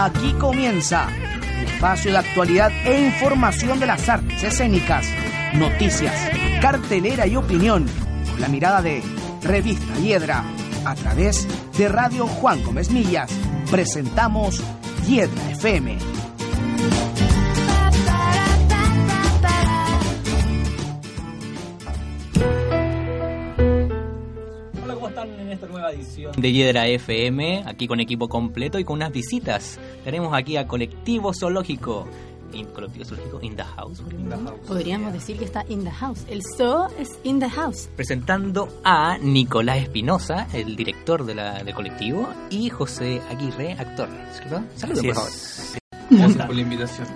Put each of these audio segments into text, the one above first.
Aquí comienza el espacio de actualidad e información de las artes escénicas, noticias, cartelera y opinión, con la mirada de Revista Hiedra. A través de Radio Juan Gómez Millas, presentamos Hiedra FM. Edición de Hiedra FM? Aquí con equipo completo y con unas visitas. Tenemos aquí a Colectivo Zoológico. In- colectivo Zoológico In the House. Podríamos decir que está in the house. El zoo es in the house. Presentando a Nicolás Espinosa, el director de la, del colectivo, y José Aguirre, actor. Así por favor. Gracias por la invitación.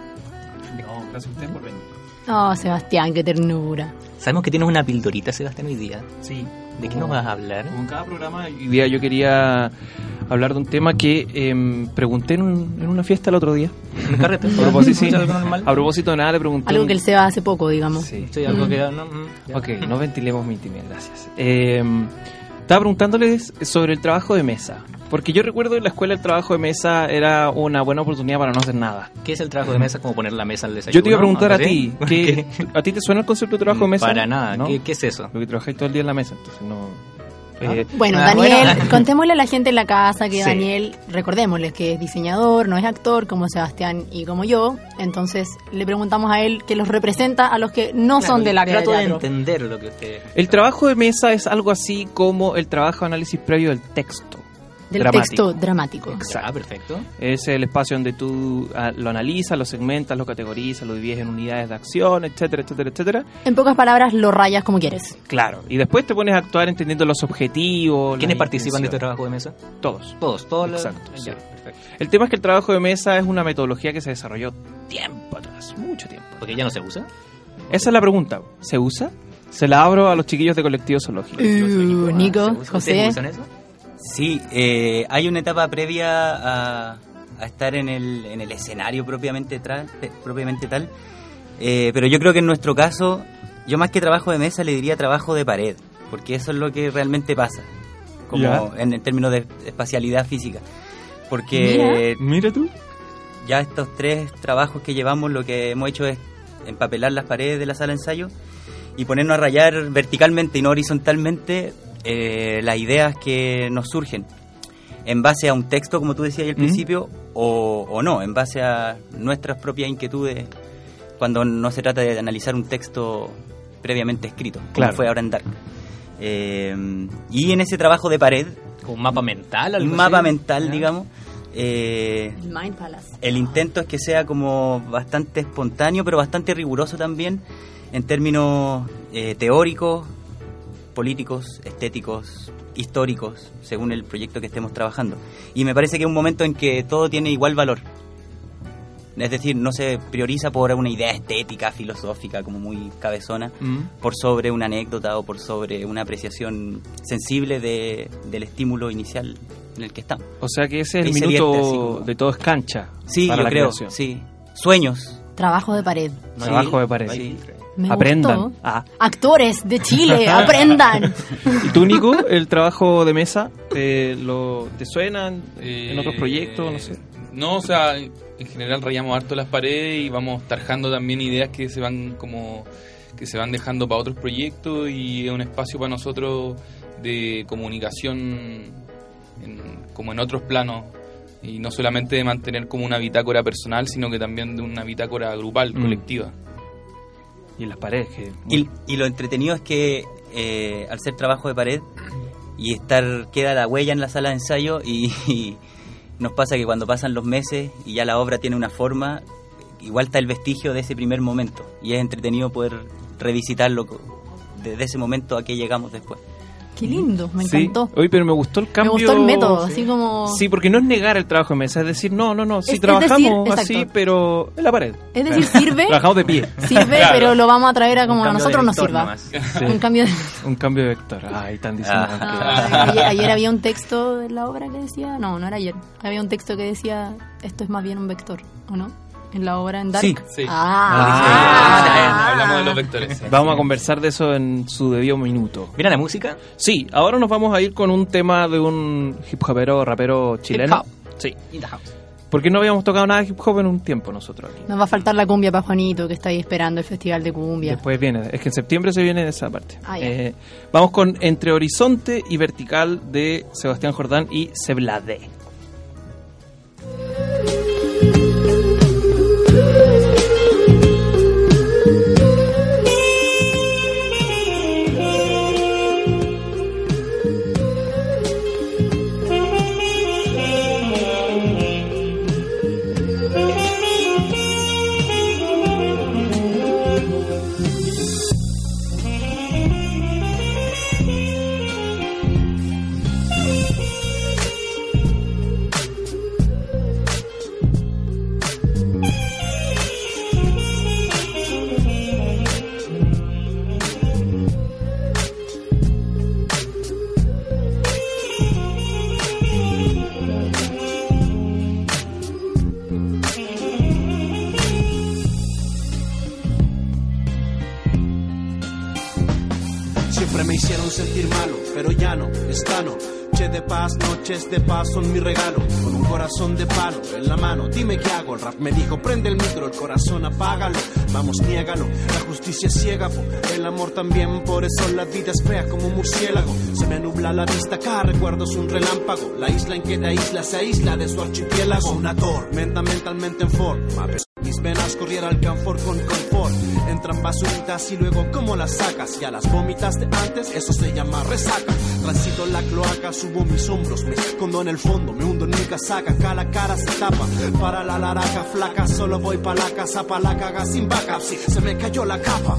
No, gracias a usted por venir. Oh, Sebastián, qué ternura. Sabemos que tienes una pildorita, Sebastián, hoy día. Sí. ¿De qué nos vas a hablar? Como en cada programa, hoy día yo quería hablar de un tema que em, pregunté en, un- en una fiesta el otro día. ¿Un carrete? A propósito, sí. ¿Algo normal? A propósito de nada, le pregunté. Algo un- que el Seba hace poco, digamos. Sí. Sí, algo que... No, mm. Ok, no ventilemos mi intimidad, gracias. Em, estaba preguntándoles sobre el trabajo de mesa. Porque yo recuerdo en la escuela el trabajo de mesa era una buena oportunidad para no hacer nada. ¿Qué es el trabajo de mesa? Como poner la mesa al desayuno. Yo te iba a preguntar a ti, ¿qué, ¿a ti te suena el concepto de trabajo de mesa? Para nada. ¿No? ¿Qué, qué es eso? Porque trabajáis todo el día en la mesa, entonces no... eh, Bueno, Ah, Daniel, bueno. contémosle a la gente en la casa que Sí. Daniel, recordémosle que es diseñador, no es actor como Sebastián y como yo. Entonces le preguntamos a él que los representa a los que no son del área de Trato de teatro. entender lo que usted... El trabajo de mesa es algo así como el trabajo de análisis previo del texto. Del dramático. texto dramático. Ah, perfecto. Es el espacio donde tú ah, lo analizas, lo segmentas, lo categorizas, lo divides en unidades de acción, etcétera, etcétera, etcétera. En pocas palabras, lo rayas como quieres. Claro. Y después te pones a actuar entendiendo los objetivos. ¿Quiénes participan de este trabajo de mesa? Todos. Todos, todos. los- Exacto, Ya, sí. perfecto. El tema es que el trabajo de mesa es una metodología que se desarrolló tiempo atrás, mucho tiempo. Porque ya no se usa. Esa es la pregunta. ¿Se usa? Se la abro a los chiquillos de colectivo zoológico. Uh, Nico, ¿Se usa? José. ¿Ustedes usan eso? Sí, eh, hay una etapa previa a, a estar en el, en el escenario propiamente, tra- eh, propiamente tal, Eh, pero yo creo que en nuestro caso, yo más que trabajo de mesa le diría trabajo de pared, porque eso es lo que realmente pasa, como Ya. en, en términos de espacialidad física. Porque Mira tú. ya estos tres trabajos que llevamos lo que hemos hecho es empapelar las paredes de la sala de ensayo y ponernos a rayar verticalmente y no horizontalmente eh, las ideas que nos surgen en base a un texto, como tú decías al ¿Mm? principio, o, o no, en base a nuestras propias inquietudes cuando no se trata de analizar un texto previamente escrito, como Claro. fue ahora en Dark. Eh, y en ese trabajo de pared, Como un mapa mental. algo un mapa así. mental, Ya. digamos, eh, El Mind Palace. el intento es que sea como bastante espontáneo, pero bastante riguroso también en términos eh, teóricos, políticos, estéticos, históricos, según el proyecto que estemos trabajando. Y me parece que es un momento en que todo tiene igual valor. Es decir, no se prioriza por una idea estética, filosófica, como muy cabezona, Mm. por sobre una anécdota o por sobre una apreciación sensible de, del estímulo inicial en el que estamos. O sea que ese es el minuto como- de todo es cancha. Sí, yo creo, creación. sí. Sueños. Trabajo de pared. Trabajo de pared. Sí. Me Aprendan. gustó. Ah. Actores de Chile, aprendan. ¿Y tú, Nico, el trabajo de mesa, te, lo, te suenan en otros Eh, proyectos? No sé. No, o sea, en general rayamos harto las paredes y vamos tarjando también ideas que se van como que se van dejando para otros proyectos y es un espacio para nosotros de comunicación en- como en otros planos y no solamente de mantener como una bitácora personal, sino que también de una bitácora grupal, Mm. colectiva. Y en las paredes. Que, Y, y lo entretenido es que eh, al ser trabajo de pared y estar queda la huella en la sala de ensayo y, y nos pasa que cuando pasan los meses y ya la obra tiene una forma, igual está el vestigio de ese primer momento y es entretenido poder revisitarlo desde ese momento a que llegamos después. Qué lindo, me Sí. encantó. Oye, pero me gustó el Me cambio. gustó el método, Sí. así como... Sí, porque no es negar el trabajo de mesa, es decir, no, no, no, sí Es- es trabajamos decir, así, exacto. pero en la pared. Es decir, sirve, Trabajamos de pie. sirve, Claro. pero lo vamos a traer a como a nosotros nos sirva. Sí. Un cambio de... Un cambio de vector. Ay, tan diciendo. Ah. Ay, ayer, ayer había un texto de la obra que decía, no, no era ayer, había un texto que decía, esto es más bien un vector, ¿o no? En la obra en Dark. Sí. Sí. Ah. Hablamos de los vectores. sí. Vamos a conversar de eso en su debido minuto. Mira la música. Sí, ahora nos vamos a ir con un tema de un hip hopero, rapero chileno. hop. Sí. In the house. Porque no habíamos tocado nada de hip hop en un tiempo nosotros aquí. Nos va a faltar la cumbia para Juanito, que está ahí esperando el festival de cumbia. Después viene, es que en septiembre se viene esa parte. Ah. Eh, vamos con Entre Horizonte y Vertical de Sebastián Jordán y Seblade. De paz son mi regalo. Con un corazón de palo en la mano, dime qué hago. El rap me dijo, prende el micro, el corazón apágalo. Vamos, niégalo. La justicia es ciega, el amor también. Por eso la vida es fea como un murciélago. Se me nubla la vista, cada recuerdo es un relámpago. La isla en que la isla se aísla de su archipiélago. Una tormenta mentalmente en forma. Mis venas corriera al canfor con confort. Entran basuritas y luego cómo las sacas. Ya las vomitaste antes, eso se llama resaca. Transito la cloaca, subo mis hombros, me escondo en el fondo, me hundo en mi casaca. La cara se tapa. Para la laraca flaca, solo voy pa' la casa, pa' la caga sin backup. Sí, se me cayó la capa.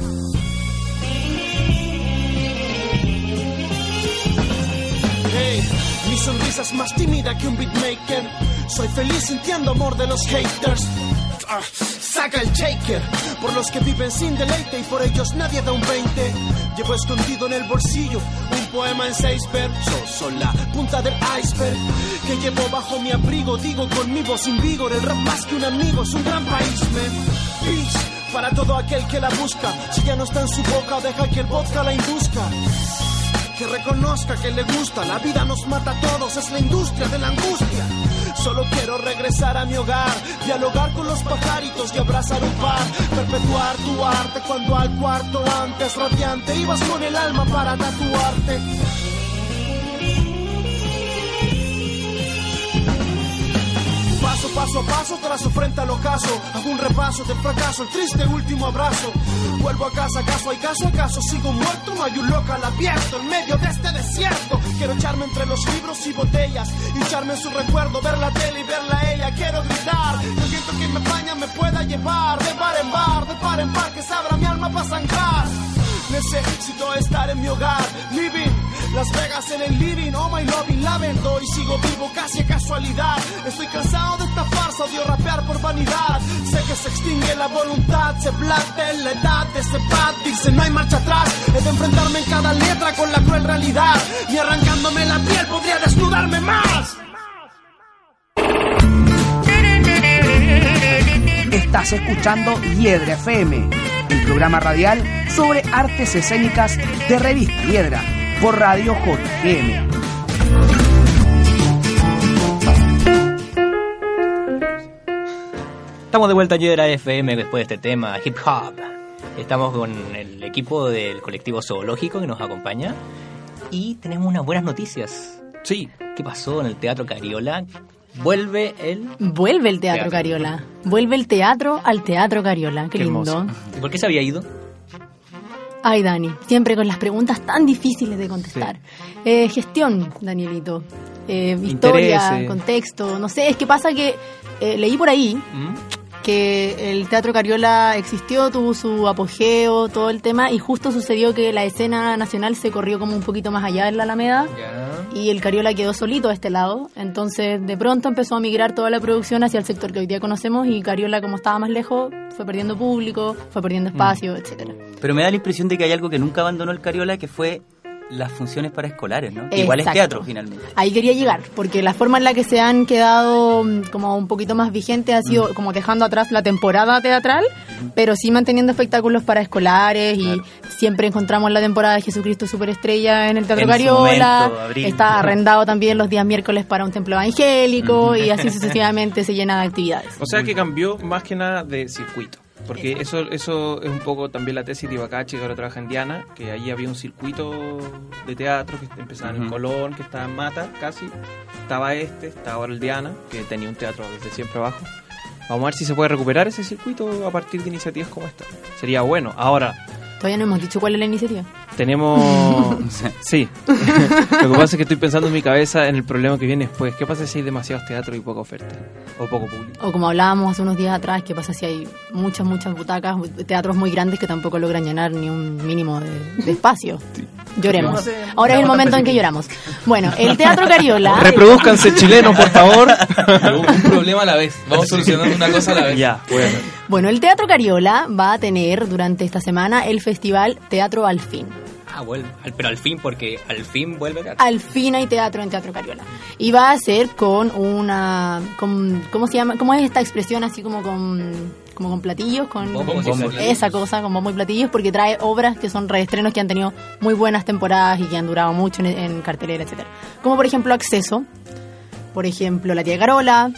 Hey, mi sonrisa es más tímida que un beatmaker. Soy feliz sintiendo amor de los haters. Saca el shaker por los que viven sin deleite y por ellos nadie da un 20. Llevo escondido en el bolsillo un poema en seis versos. Son la punta del iceberg que llevo bajo mi abrigo. Digo con mi voz sin vigor, el rap más que un amigo es un gran país, man. Peace para todo aquel que la busca. Si ya no está en su boca, deja que el vodka la induzca que reconozca que le gusta. La vida nos mata a todos, es la industria de la angustia. Solo quiero regresar a mi hogar, dialogar con los pajaritos y abrazar un par. Perpetuar tu arte cuando al cuarto antes radiante ibas con el alma para tatuarte. Paso, a paso, trazo frente al ocaso. Hago un repaso del fracaso, el triste último abrazo. Vuelvo a casa, ¿acaso hay caso? ¿Acaso sigo muerto? No hay un local abierto en medio de este desierto. Quiero echarme entre los libros y botellas. Y echarme en su recuerdo, ver la tele y verla a ella. Quiero gritar, yo siento que me baña, me pueda llevar. De bar en bar, de par en par, que se abra mi alma para sangrar. Necesito estar en mi hogar, living Las Vegas en el living, oh my loving, lamento y sigo vivo casi a casualidad. Estoy cansado de esta farsa, odio rapear por vanidad. Sé que se extingue la voluntad, se plante la edad de ese pad. Dice no hay marcha atrás, he de enfrentarme en cada letra con la cruel realidad. Y arrancándome la piel podría desnudarme más. Estás escuchando Hiedra FM, el programa radial sobre artes escénicas de Revista Hiedra por Radio JGM. Estamos de vuelta a Hiedra FM después de este tema hip hop. Estamos con el equipo del colectivo zoológico que nos acompaña y tenemos unas buenas noticias. Sí, ¿Qué pasó en el Teatro Cariola? Vuelve el... Vuelve el Teatro Teatro. Cariola. Vuelve el teatro al Teatro Cariola. Qué, Qué lindo. hermoso. ¿Por qué se había ido? Ay, Dani, siempre con las preguntas tan difíciles de contestar. Eh, gestión, Danielito. Eh, historia, contexto. No sé, es que pasa que eh, leí por ahí ¿Mm? Que el Teatro Cariola existió, tuvo su apogeo, todo el tema, y justo sucedió que la escena nacional se corrió como un poquito más allá en la Alameda y el Cariola quedó solito a este lado. Entonces, de pronto empezó a migrar toda la producción hacia el sector que hoy día conocemos y Cariola, como estaba más lejos, fue perdiendo público, fue perdiendo espacio, etcétera. Pero me da la impresión de que hay algo que nunca abandonó el Cariola, que fue las funciones para escolares, ¿no? Igual es teatro finalmente. Ahí quería llegar, porque la forma en la que se han quedado mm, como un poquito más vigentes ha sido Mm. como dejando atrás la temporada teatral, pero sí manteniendo espectáculos para escolares y siempre encontramos la temporada de Jesucristo Superestrella en el Teatro En su Cariola, momento, abril. está arrendado también los días miércoles para un templo evangélico y así sucesivamente se llena de actividades. O sea que cambió más que nada de circuito. Porque eso eso es un poco también la tesis de Ibacachi, que ahora trabaja en Diana, que ahí había un circuito de teatro que empezaba en el Ujú. Colón, que estaba en Mata casi. Estaba este, estaba ahora el Diana, que tenía un teatro desde siempre abajo. Vamos a ver si se puede recuperar ese circuito a partir de iniciativas como esta. Sería bueno. Ahora, Todavía no hemos dicho cuál es la iniciativa. tenemos... sí. Lo que pasa es que estoy pensando en mi cabeza en el problema que viene después. ¿Qué pasa si hay demasiados teatros y poca oferta? O poco público. O como hablábamos hace unos días atrás, ¿qué pasa si hay muchas, muchas butacas, teatros muy grandes que tampoco logran llenar ni un mínimo de, de espacio? Lloremos. Ahora es el momento en que lloramos. Bueno, el Teatro Cariola... Reproduzcanse chilenos, por favor. Un problema a la vez. Vamos solucionando una cosa a la vez. ya, bueno. Bueno, el Teatro Cariola va a tener durante esta semana el festival Teatro Al Fin. Ah, vuelve. Al- Pero al fin, porque al fin vuelve teatro. Al fin hay teatro en Teatro Cariola. Y va a ser con una... Con, ¿Cómo se llama? ¿Cómo es esta expresión así como con... Como con platillos, con Bombos esa cosa, con bombo y platillos, porque trae obras que son reestrenos que han tenido muy buenas temporadas y que han durado mucho en, en cartelera, etcétera. Como por ejemplo Acceso, por ejemplo La Tía Carola,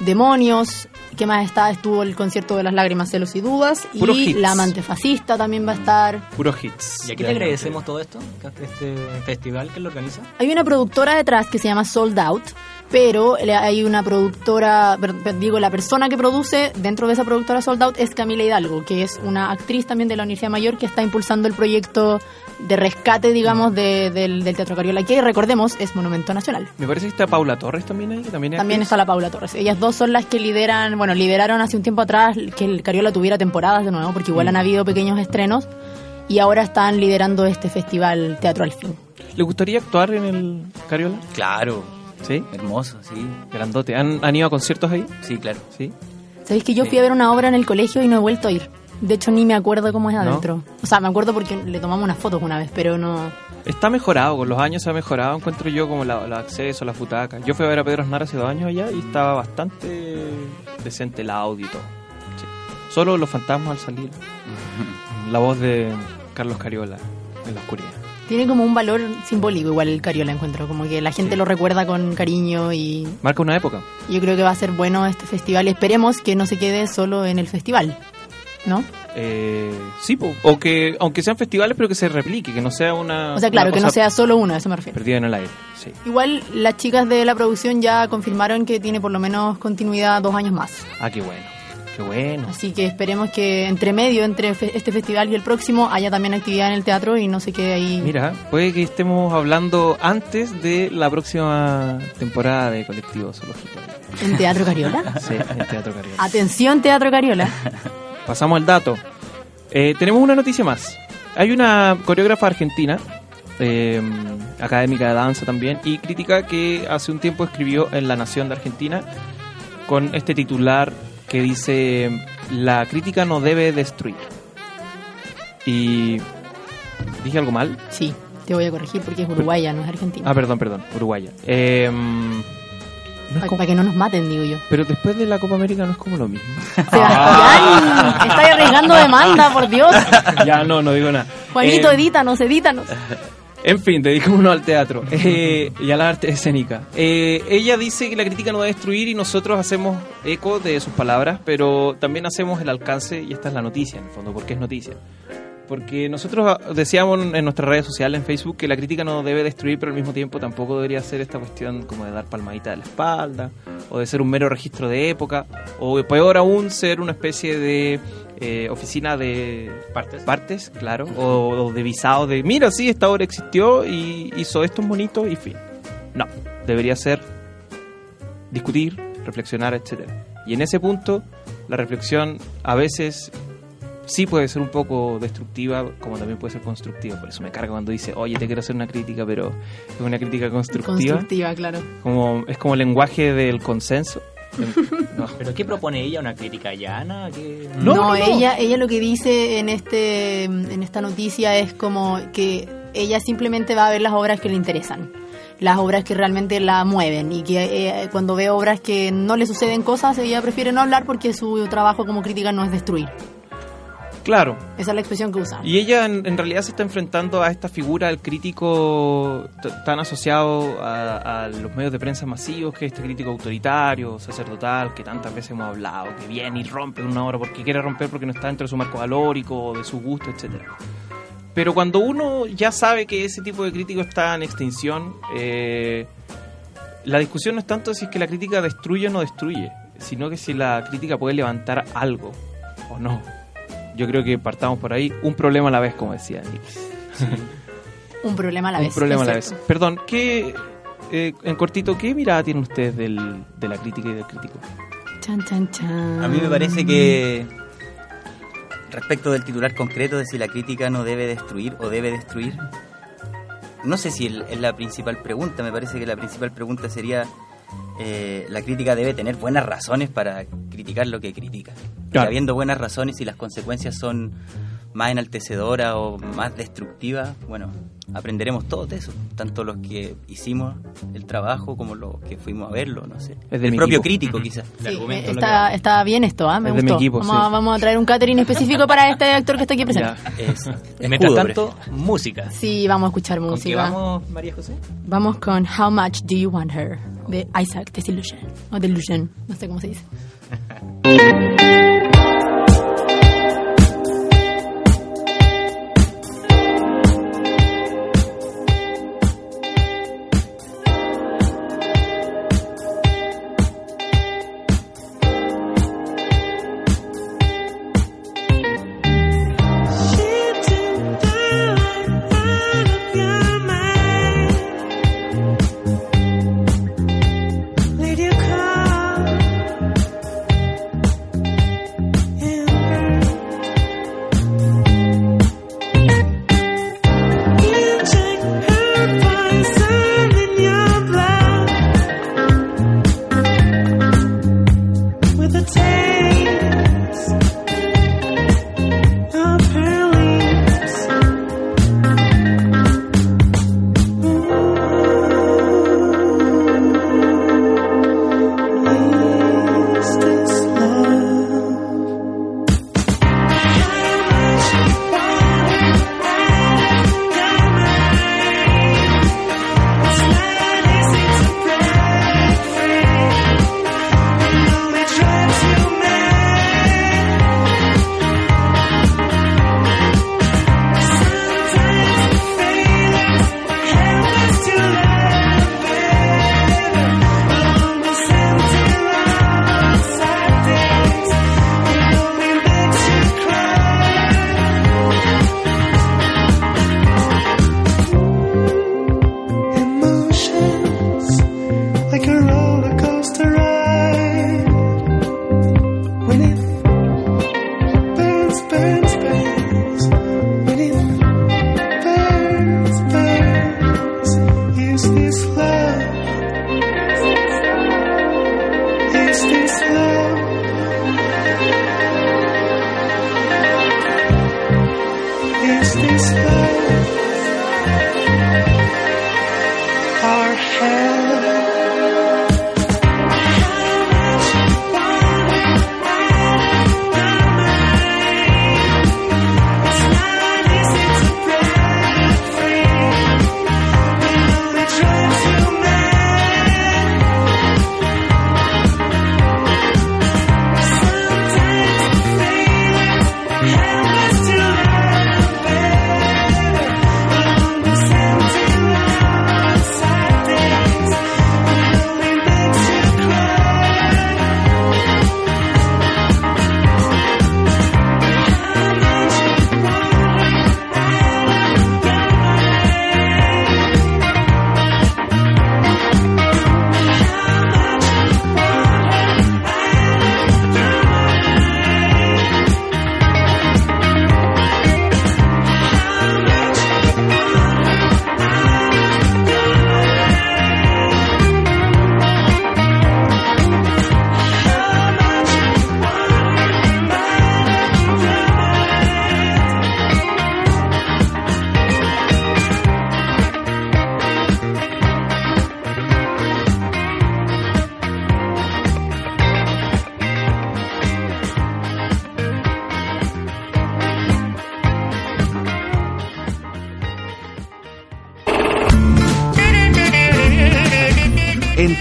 Demonios, ¿qué más está? Estuvo el concierto de las lágrimas, celos y dudas, Puro y hits. La Amante Fascista también va a estar. Puro hits. ¿Y aquí te agradecemos todo esto? Este festival que lo organiza. Hay una productora detrás que se llama Sold Out, pero le- hay una productora, digo, la persona que produce dentro de esa productora Sold Out es Camila Hidalgo, que es una actriz también de la Universidad Mayor que está impulsando el proyecto de rescate, digamos, de- del, del Teatro Cariola, que recordemos es Monumento Nacional. Me parece que está Paula Torres también ahí. También, es También está la Paula Torres. Ellas dos son las que lideran, bueno, lideraron hace un tiempo atrás que el Cariola tuviera temporadas de nuevo, porque igual han habido pequeños estrenos, y ahora están liderando este festival Teatro al Fin. ¿Le gustaría actuar en el Cariola? Claro, Sí. hermoso, sí. Grandote. ¿Han, han ido a conciertos ahí? Sí, claro. Sí. ¿Sabéis que yo Sí. fui a ver una obra en el colegio y no he vuelto a ir? De hecho, ni me acuerdo cómo es ¿No? adentro. O sea, me acuerdo porque le tomamos unas fotos una vez, pero no... Está mejorado, con los años se ha mejorado, encuentro yo como la, el acceso, las butacas. Yo fui a ver a Pedro Aznar hace dos años allá y estaba bastante decente el audio y todo. Sí. Solo los fantasmas al salir. La voz de Carlos Cariola en la oscuridad. Tiene como un valor simbólico igual el Cariola, encuentro. Como que la gente Sí. lo recuerda con cariño y Marca una época. yo creo que va a ser bueno este festival. Y esperemos que no se quede solo en el festival, ¿no? Eh, sí, po. o que aunque sean festivales, pero que se replique, que no sea una. O sea, claro, que no sea solo uno, a eso me refiero. Perdida en el aire. Sí. Igual las chicas de la producción ya confirmaron que tiene por lo menos continuidad dos años más. Ah, qué bueno. Qué bueno. Así que esperemos que entre medio, entre este festival y el próximo, haya también actividad en el teatro y no se quede ahí. Mira, puede que estemos hablando antes de la próxima temporada de Colectivo Zoológico. ¿En Teatro Cariola? Sí, en Teatro Cariola. Atención, Teatro Cariola. Pasamos al dato. Eh, tenemos una noticia más. Hay una coreógrafa argentina, eh, académica de danza también, y crítica que hace un tiempo escribió en La Nación de Argentina con este titular que dice, la crítica no debe destruir. Y... ¿Dije algo mal? Sí, te voy a corregir porque es uruguaya, no es argentina. Ah, perdón, perdón, uruguaya. Eh, no es para, como- que no nos maten, digo yo. pero después de la Copa América no es como lo mismo. Sebastián, estás arriesgando demanda, por Dios. ya, no, no digo nada. Juanito, Eh, edítanos, edítanos. En fin, dedicémonos al teatro eh, y a la arte escénica. Eh, ella dice que la crítica no va a destruir y nosotros hacemos eco de sus palabras, pero también hacemos el alcance, y esta es la noticia en el fondo, porque es noticia. Porque nosotros ah, decíamos en nuestras redes sociales, en Facebook, que la crítica no debe destruir, pero al mismo tiempo tampoco debería ser esta cuestión como de dar palmadita de la espalda, o de ser un mero registro de época, o peor aún, ser una especie de eh, oficina de Partes. partes, claro, o, o de visado de, mira, sí, esta obra existió y hizo estos bonitos y fin. No, debería ser discutir, reflexionar, etcétera. Y en ese punto, la reflexión a veces sí puede ser un poco destructiva, como también puede ser constructiva. Por eso me carga cuando dice, oye, te quiero hacer una crítica, pero es una crítica constructiva. Constructiva, claro. Como, es como el lenguaje del consenso. No. ¿Pero qué propone ella? ¿Una crítica llana? ¿Qué... No, No, no, no. ella ella lo que dice en este en esta noticia es como que ella simplemente va a ver las obras que le interesan, las obras que realmente la mueven y que eh, cuando ve obras que no le suceden cosas, ella prefiere no hablar porque su trabajo como crítica no es destruir. Claro. Esa es la expresión que usa. Y ella en, en realidad se está enfrentando a esta figura del crítico tan asociado a, a los medios de prensa masivos, que es este crítico autoritario, sacerdotal, que tantas veces hemos hablado, que viene y rompe una obra porque quiere romper porque no está dentro de su marco valórico, de su gusto, etcétera. Pero cuando uno ya sabe que ese tipo de crítico está en extinción, eh, la discusión no es tanto si es que la crítica destruye o no destruye, sino que si la crítica puede levantar algo o no. Yo creo que partamos por ahí, un problema a la vez, como decía Nick. Un problema a la Un vez. problema a la vez. Perdón, ¿qué, eh, en cortito, ¿qué mirada tienen ustedes del, de la crítica y del crítico? Chan, chan, chan. A mí me parece que respecto del titular concreto de si la crítica no debe destruir o debe destruir, no sé si es la principal pregunta, me parece que la principal pregunta sería eh, la crítica debe tener buenas razones para criticar lo que critica. Y Claro. habiendo buenas razones y las consecuencias son más enaltecedoras o más destructivas, bueno, aprenderemos todos de eso, tanto los que hicimos el trabajo como los que fuimos a verlo, no sé. Es de el propio equipo. crítico quizás. Sí, eh, es está, está bien esto, ¿ah? me Es de mi gustó. equipo, vamos, sí. a, vamos a traer un catering específico para este actor que está aquí presente. Es Y mientras tanto, música. Sí, vamos a escuchar ¿Con qué música. vamos, María José? Vamos con How Much Do You Want Her de Isaac Desillusion. O Delusion, no sé cómo se dice.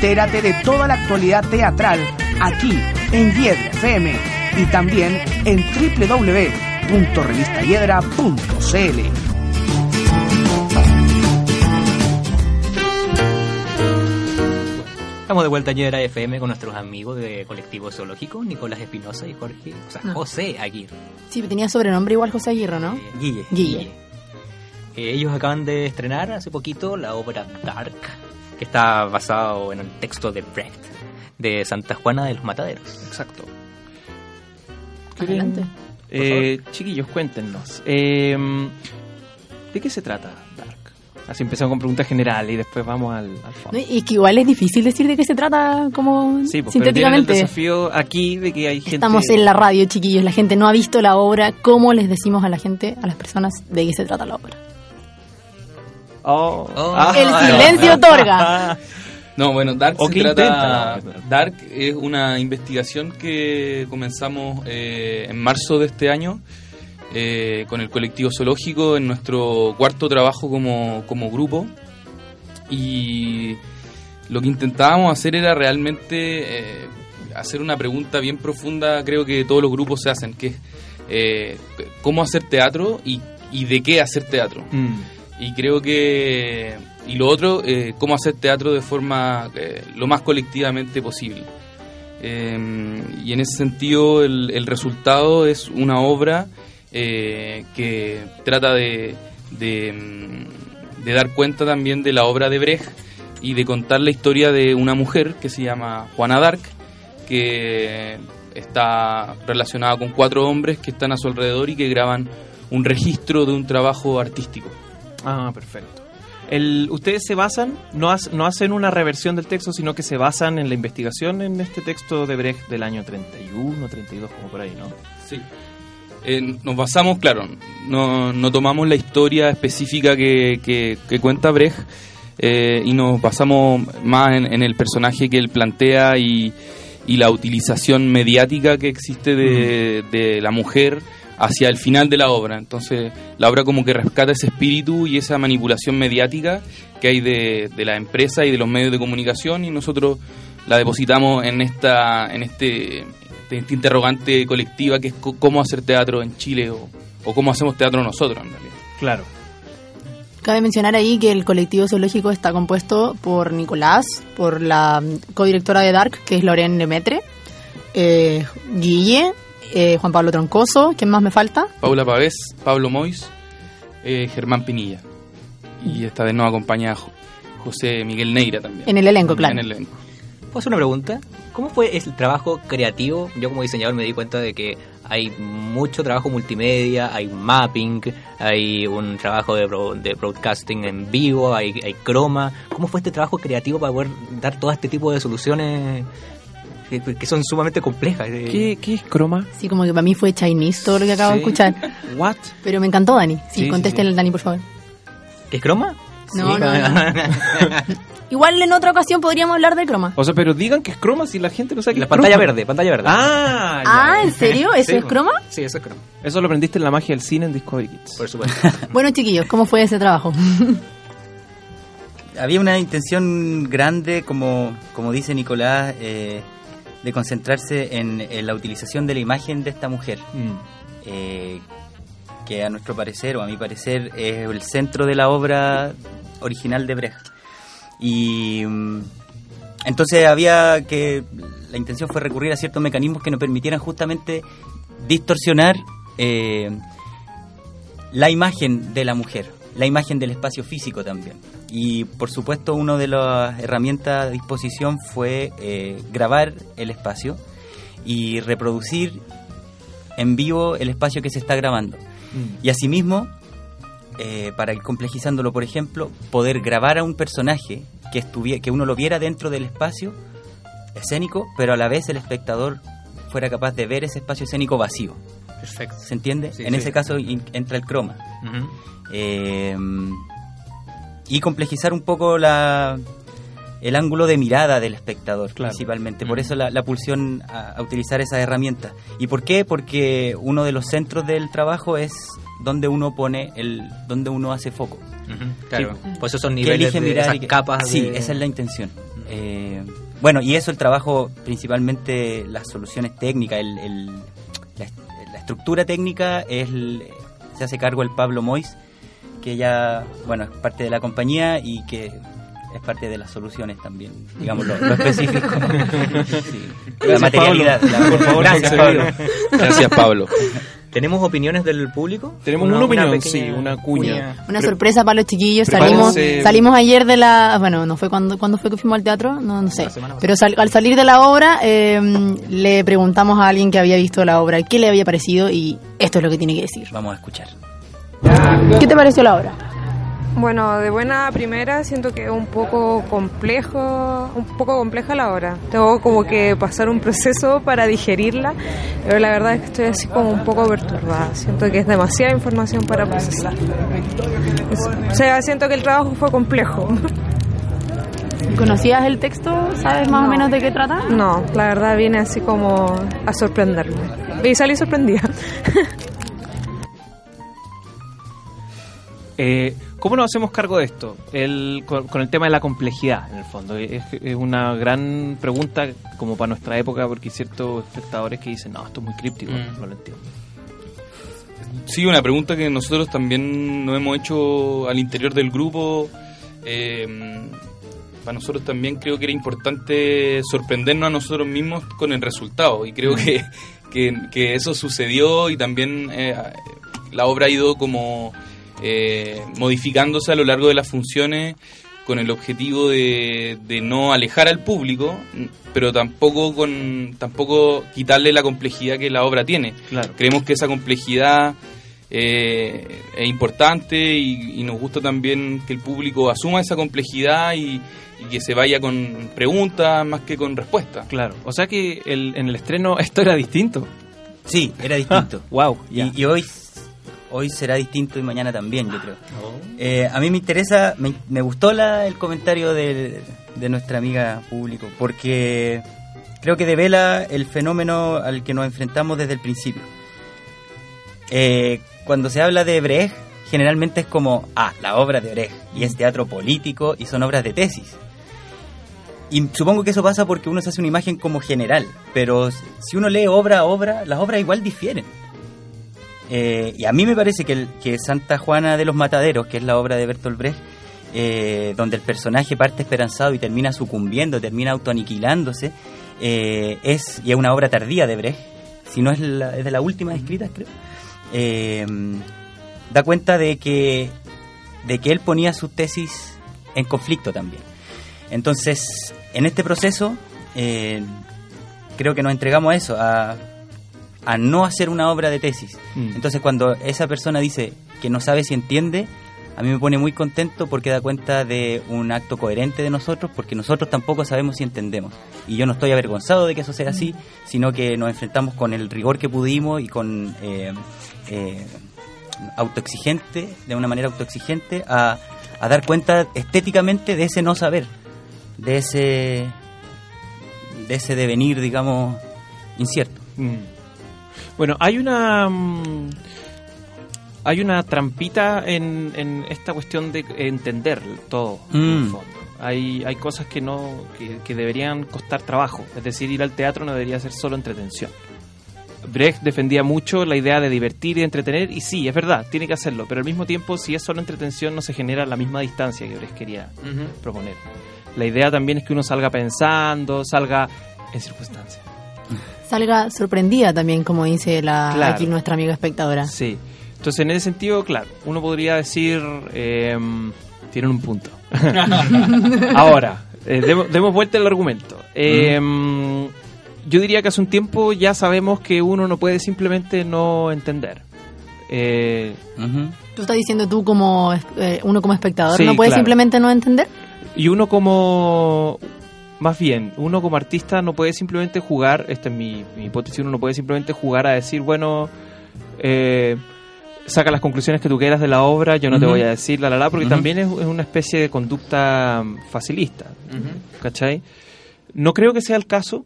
Entérate de toda la actualidad teatral aquí en Hiedra FM y también en www.revistahiedra.cl. Estamos de vuelta ayer a FM con nuestros amigos de Colectivo Zoológico, Nicolás Espinosa y Jorge, o sea, No. José Aguirre. Sí, tenía sobrenombre igual José Aguirre, ¿no? Eh, Guille. Guille. Eh, ellos acaban de estrenar hace poquito la obra Dark, que está basado en el texto de Brecht, de Santa Juana de los Mataderos. Exacto. Adelante. Eh, chiquillos, cuéntenos. eh, ¿De qué se trata Dark? Así empezamos con preguntas generales y después vamos al, al fondo. No, Y que igual es difícil decir de qué se trata como Sí, pues, pero tienen el sintéticamente. desafío aquí de que hay gente... Estamos en la radio, chiquillos. La gente no ha visto la obra. ¿Cómo les decimos a la gente, a las personas, de qué se trata la obra? Oh. Oh. Ah. El silencio otorga. No, bueno, Dark se trata. Dark es una investigación que comenzamos eh, en marzo de este año eh, con el colectivo zoológico en nuestro cuarto trabajo como, como grupo. Y lo que intentábamos hacer era realmente eh, hacer una pregunta bien profunda, creo que todos los grupos se hacen, que es eh, cómo hacer teatro y, y de qué hacer teatro. Mm. Y creo que. Y lo otro, eh, cómo hacer teatro de forma eh, lo más colectivamente posible. Eh, y en ese sentido, el, resultado es una obra eh, que trata mm, de dar cuenta también de la obra de Brecht y de contar la historia de una mujer que se llama Juana Dark, que está relacionada con cuatro hombres que están a su alrededor y que graban un registro de un trabajo artístico. Ah, perfecto. El, ustedes se basan, no, hac- no hacen una reversión del texto, sino que se basan en la investigación en este texto de Brecht del año 31, 32, como por ahí, ¿no? Sí. Eh, nos basamos, claro, no, no tomamos la historia específica que, que- que cuenta Brecht eh, y nos basamos más en, en el personaje que él plantea y, y la utilización mediática que existe de, de la mujer hacia el final de la obra. Entonces, la obra como que rescata ese espíritu y esa manipulación mediática que hay de, de la empresa y de los medios de comunicación y nosotros la depositamos en esta en este, este interrogante colectiva que es cómo hacer teatro en Chile o, o cómo hacemos teatro nosotros en realidad. Claro. Cabe mencionar ahí que el colectivo zoológico está compuesto por Nicolás, por la mm, codirectora de Dark, que es Lorena Demetre, eh, Guille, eh, Juan Pablo Troncoso, ¿quién más me falta? Paula Pavés, Pablo Mois, eh, Germán Pinilla. Y esta vez nos acompaña Jo- José Miguel Neira también. En el elenco, claro. En el elenco. ¿Puedo hacer una pregunta? ¿Cómo fue el trabajo creativo? Yo como diseñador me di cuenta de que hay mucho trabajo multimedia, hay mapping, hay un trabajo de, bro- de broadcasting en vivo, hay, hay croma. ¿Cómo fue este trabajo creativo para poder dar todo este tipo de soluciones que, que son sumamente complejas? Eh, ¿Qué, qué es croma? Sí, como que para mí fue Chinese todo lo que acabo de escuchar. What? Pero me encantó, Dani. Sí, Sí, contéstele sí, Dani, por favor. ¿Qué es croma? No, Sí. no, Igual en otra ocasión podríamos hablar de croma. O sea, pero digan que es croma si la gente no sabe que La es pantalla croma. verde, pantalla verde. Ah. Ah, ¿en serio? ¿Eso Sí, es croma? Sí, eso es croma, Eso lo aprendiste en la magia del cine en Discovery Kids. por supuesto. Bueno, chiquillos, ¿cómo fue ese trabajo? Había una intención grande, como, como dice Nicolás, eh, de concentrarse en, en la utilización de la imagen de esta mujer, Mm. eh, que a nuestro parecer, o a mi parecer, es el centro de la obra original de Brecht. Y mm, entonces había que, la intención fue recurrir a ciertos mecanismos que nos permitieran justamente distorsionar eh, la imagen de la mujer, la imagen del espacio físico también. Y por supuesto, una de las herramientas a disposición fue eh, grabar el espacio y reproducir en vivo el espacio que se está grabando. Y asimismo, eh, para ir complejizándolo, por ejemplo, poder grabar a un personaje que, estuviera, que uno lo viera dentro del espacio escénico, pero a la vez el espectador fuera capaz de ver ese espacio escénico vacío. Perfecto. ¿Se entiende? Sí, en sí. ese caso in- entra el croma. Eh, y complejizar un poco la, el ángulo de mirada del espectador, Claro. principalmente. Por Mm. eso la, la pulsión a, a utilizar esas herramientas. ¿Y por qué? Porque uno de los centros del trabajo es donde uno pone el, donde uno hace foco. Claro, Sí. pues esos son niveles de mirar esas que- capas Sí, de- esa es la intención. Eh, bueno, y eso el trabajo, principalmente las soluciones técnicas, el, el- la, la estructura técnica es se hace cargo el Pablo Mois, que ya, bueno, es parte de la compañía y que es parte de las soluciones también, digamos, lo, lo específico. Sí. La materialidad. La- Por favor, gracias. Pablo. Gracias, Pablo. ¿Tenemos opiniones del público? Tenemos una opinión, pequeña sí, una cuña. Una Pre- sorpresa para los chiquillos. Salimos, salimos ayer de la. Bueno, no fue cuando, cuando fue que fuimos al teatro, no, no sé. Pero sal- al salir de la obra, eh, le preguntamos a alguien que había visto la obra qué le había parecido y esto es lo que tiene que decir. Vamos a escuchar. ¿Qué te pareció la obra? Bueno, de buena primera siento que es un poco complejo, un poco compleja la obra. Tengo como que pasar un proceso para digerirla, pero la verdad es que estoy así como un poco perturbada. Siento que es demasiada información para procesar. Es- O sea, siento que el trabajo fue complejo. ¿Conocías el texto? ¿Sabes más o No. menos de qué trata? No, la verdad viene así como a sorprenderme. Y salí sorprendida. Eh, ¿Cómo nos hacemos cargo de esto? El, con, con el tema de la complejidad, en el fondo. Es, es una gran pregunta como para nuestra época, porque hay ciertos espectadores que dicen, no, esto es muy críptico, Mm. no lo entiendo. Sí, una pregunta que nosotros también nos hemos hecho al interior del grupo. eh, para nosotros también creo que era importante sorprendernos a nosotros mismos con el resultado y creo que, que, que eso sucedió y también eh, la obra ha ido como eh, modificándose a lo largo de las funciones con el objetivo de, de no alejar al público, pero tampoco con tampoco quitarle la complejidad que la obra tiene. Claro. Creemos que esa complejidad eh, es importante y, y nos gusta también que el público asuma esa complejidad y, y que se vaya con preguntas más que con respuestas. Claro. O sea que el- en el estreno esto era distinto. Sí, era distinto. wow. Y, y hoy, hoy será distinto y mañana también, yo creo. Eh, a mí me interesa, me, me gustó la, el comentario de, de nuestra amiga público, porque creo que devela el fenómeno al que nos enfrentamos desde el principio. Eh, cuando se habla de Brecht, generalmente es como, ah, la obra de Brecht, y es teatro político, y son obras de tesis. Y supongo que eso pasa porque uno se hace una imagen como general, pero si uno lee obra a obra, las obras igual difieren. Eh, y a mí me parece que, Santa Juana de los Mataderos, que es la obra de Bertolt Brecht, eh, donde el personaje parte esperanzado y termina sucumbiendo, termina autoaniquilándose, eh, es, y es una obra tardía de Brecht, si no es, la- de las últimas escritas, creo, da cuenta de que, de que él ponía su tesis en conflicto también. Entonces, en este proceso, creo que nos entregamos a eso, a, a no hacer una obra de tesis. Mm. Entonces, cuando esa persona dice que no sabe si entiende, a mí me pone muy contento porque da cuenta de un acto coherente de nosotros, porque nosotros tampoco sabemos si entendemos. Y yo no estoy avergonzado de que eso sea así, sino que nos enfrentamos con el rigor que pudimos y con eh, eh, autoexigente, de una manera autoexigente, a, a dar cuenta estéticamente de ese no saber, de ese, de ese devenir, digamos, incierto. Mm. Bueno, hay una mm, hay una trampita en, en esta cuestión de entender todo. en el Mm. fondo. Hay, hay cosas que no que, que deberían costar trabajo. Es decir, ir al teatro no debería ser solo entretención. Brecht defendía mucho la idea de divertir y entretener, y sí, es verdad, tiene que hacerlo, pero al mismo tiempo, si es solo entretención, no se genera la misma distancia que Brecht quería proponer. La idea también es que uno salga pensando, salga en circunstancias. Salga sorprendida también, como dice la, Claro. aquí nuestra amiga espectadora. Sí. Entonces, en ese sentido, claro, uno podría decir, eh, tienen un punto. Ahora, eh, demos, demos vuelta al argumento. Eh, Yo diría que hace un tiempo ya sabemos que uno no puede simplemente no entender. Eh. Tú estás diciendo tú como eh, uno como espectador, Sí, ¿no claro. simplemente no entender? y uno como... Más bien, uno como artista no puede simplemente jugar, esta es mi, mi hipótesis, uno no puede simplemente jugar a decir, bueno, eh, saca las conclusiones que tú quieras de la obra, yo no te voy a decir la la la, porque también es, es una especie de conducta mm, facilista, ¿cachai? No creo que sea el caso.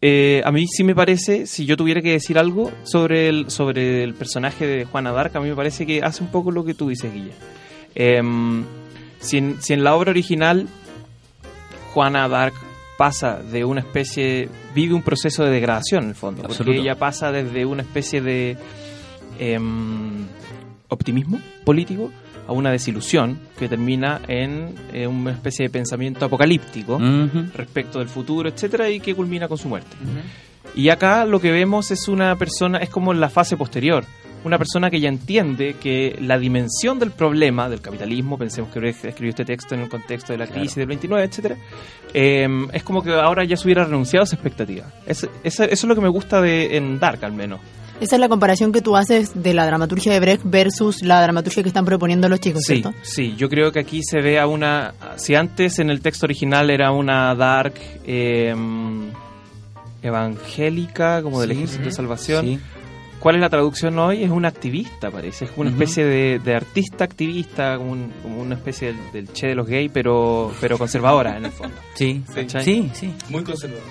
Eh, a mí sí me parece, si yo tuviera que decir algo sobre el, sobre el personaje de Juana Dark, a mí me parece que hace un poco lo que tú dices, Guilla. Em, si, en, si en la obra original Juana Dark pasa de una especie, vive un proceso de degradación en el fondo, Absoluto. porque ella pasa desde una especie de em, optimismo político a una desilusión que termina en eh, una especie de pensamiento apocalíptico respecto del futuro, etcétera, y que culmina con su muerte. Y acá lo que vemos es una persona, es como la fase posterior, una persona que ya entiende que la dimensión del problema del capitalismo, pensemos que escribió este texto en el contexto de la crisis del 29, etcétera, eh, es como que ahora ya se hubiera renunciado a esa expectativa. Es- eso es lo que me gusta de en Dark al menos. Esa es la comparación que tú haces de la dramaturgia de Brecht versus la dramaturgia que están proponiendo los chicos, Sí, ¿cierto? sí, yo creo que aquí se ve a una... Si antes en el texto original era una Dark eh, evangélica, como del Sí, Ejército de Salvación, Sí. ¿Cuál es la traducción hoy? Es una activista, parece. Es una especie de, de artista activista, como, un- como una especie del, del che de los gays, pero, pero conservadora en el fondo. Sí, sí, sí. Muy conservador.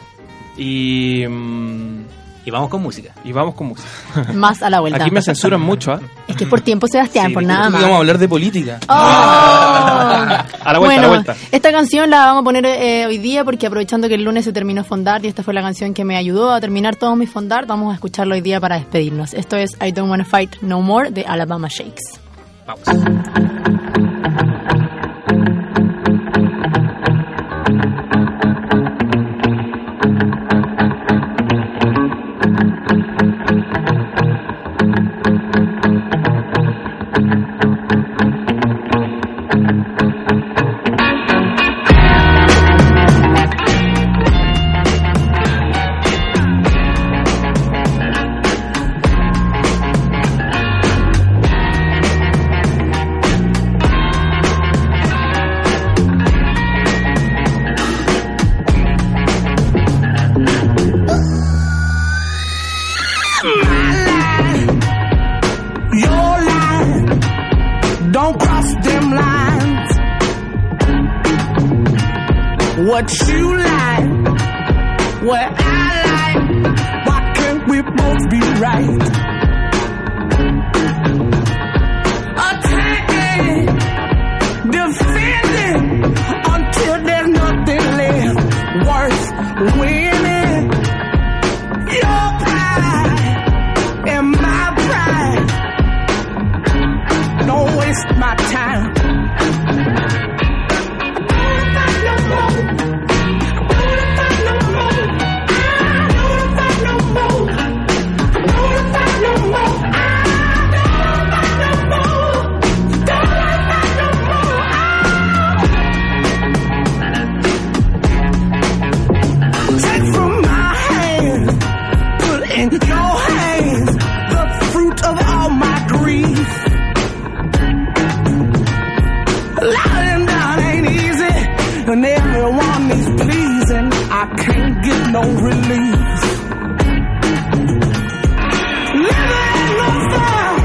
Y, mm, Y vamos con música. y vamos con música. Más a la vuelta. Aquí me censuran mucho, ¿ah? Es que por tiempo, Sebastián, Sí, por nada más. Vamos a hablar de política. ¡Oh! A la vuelta, bueno, a la vuelta. esta canción la vamos a poner eh, hoy día porque aprovechando que el lunes se terminó Fondart y esta fue la canción que me ayudó a terminar todos mis Fondart, vamos a escucharlo hoy día para despedirnos. Esto es I Don't Wanna Fight No More de Alabama Shakes. Your like, what I like, why can't we both be right? No relief. Living in no fire,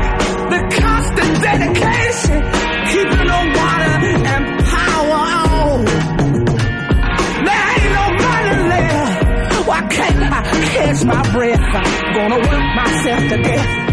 the constant dedication, keeping the water and power on. There ain't no money left. Why can't I catch my breath? I'm gonna work myself to death.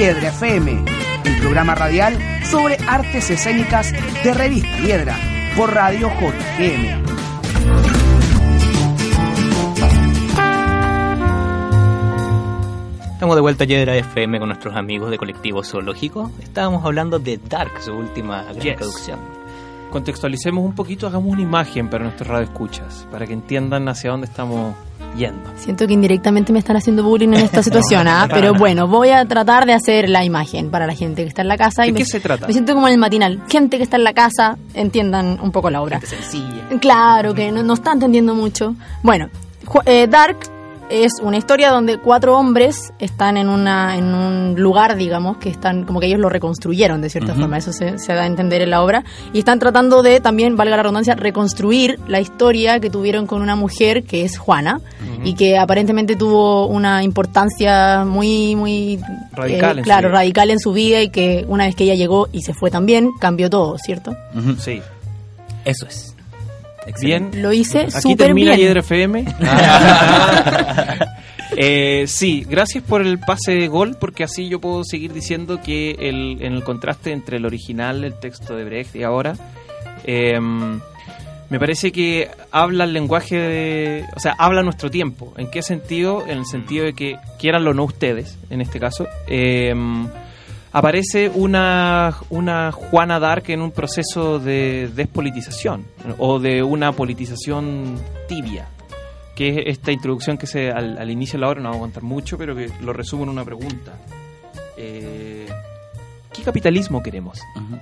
Hiedra FM, el programa radial sobre artes escénicas de Revista Hiedra por Radio JGM. Estamos de vuelta a Hiedra FM con nuestros amigos de Colectivo Zoológico. Estábamos hablando de Dark, su última gran Yes. producción. Contextualicemos un poquito, hagamos una imagen para nuestros radioescuchas, para que entiendan hacia dónde estamos yendo. Siento que indirectamente me están haciendo bullying en esta situación, ¿ah? pero bueno, voy a tratar de hacer la imagen para la gente que está en la casa. ¿De y me, qué se trata? Me siento como en el matinal. Gente que está en la casa, entiendan un poco la obra. Sencilla. Claro, que no, no está entendiendo mucho. Bueno, eh, Dark es una historia donde cuatro hombres están en una en un lugar, digamos, que están como que ellos lo reconstruyeron de cierta forma, eso se, se da a entender en la obra, y están tratando de también, valga la redundancia, reconstruir la historia que tuvieron con una mujer que es Juana y que aparentemente tuvo una importancia muy muy eh, Radical en su claro, vida. radical en su vida y que una vez que ella llegó y se fue también, cambió todo, ¿cierto? Sí. Eso es. Bien. Lo hice Aquí termina bien. FM. Eh, sí, gracias por el pase de gol, porque así yo puedo seguir diciendo que el, en el contraste entre el original, el texto de Brecht y ahora, eh, me parece que habla el lenguaje de. O sea, habla nuestro tiempo. ¿En qué sentido? En el sentido de que, quieranlo o no ustedes, en este caso, eh, aparece una, una Juana Dark en un proceso de despolitización o de una politización tibia, que es esta introducción que se al, al inicio de la obra, no vamos a contar mucho, pero que lo resumo en una pregunta. Eh, ¿Qué capitalismo queremos? Ujú.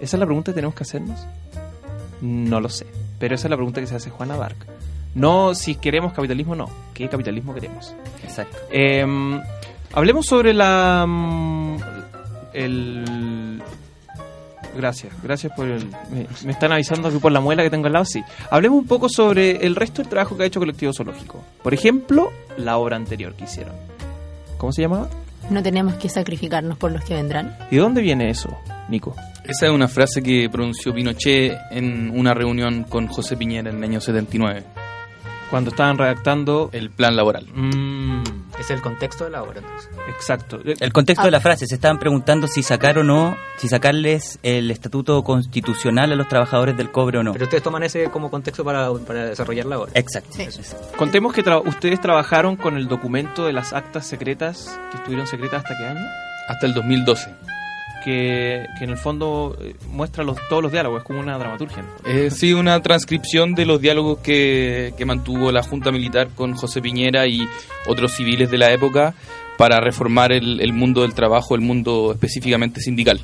¿Esa es la pregunta que tenemos que hacernos? No lo sé, pero esa es la pregunta que se hace Juana Dark. No si queremos capitalismo, no. ¿Qué capitalismo queremos? Exacto. Eh, hablemos sobre la. El. Gracias, gracias por el. Me, me están avisando que por la muela que tengo al lado, sí. Hablemos un poco sobre el resto del trabajo que ha hecho Colectivo Zoológico. Por ejemplo, la obra anterior que hicieron. ¿Cómo se llamaba? No tenemos que sacrificarnos por los que vendrán. ¿Y de dónde viene eso, Nico? Esa es una frase que pronunció Pinochet en una reunión con José Piñera en el año 79, Cuando estaban redactando. el plan laboral. Mm, es el contexto de la obra, entonces. exacto. El contexto de la frase, se estaban preguntando si sacar o no, si sacarles el estatuto constitucional a los trabajadores del cobre o no. Pero ustedes toman ese como contexto para, para desarrollar la obra. Exacto. Sí. Contemos que tra- ustedes trabajaron con el documento de las actas secretas que estuvieron secretas hasta qué año. Hasta el 2012. Que, que en el fondo eh, muestra los, todos los diálogos, es como una dramaturgia. Eh, sí, una transcripción de los diálogos que, que mantuvo la Junta Militar con José Piñera y otros civiles de la época para reformar el, el mundo del trabajo, el mundo específicamente sindical.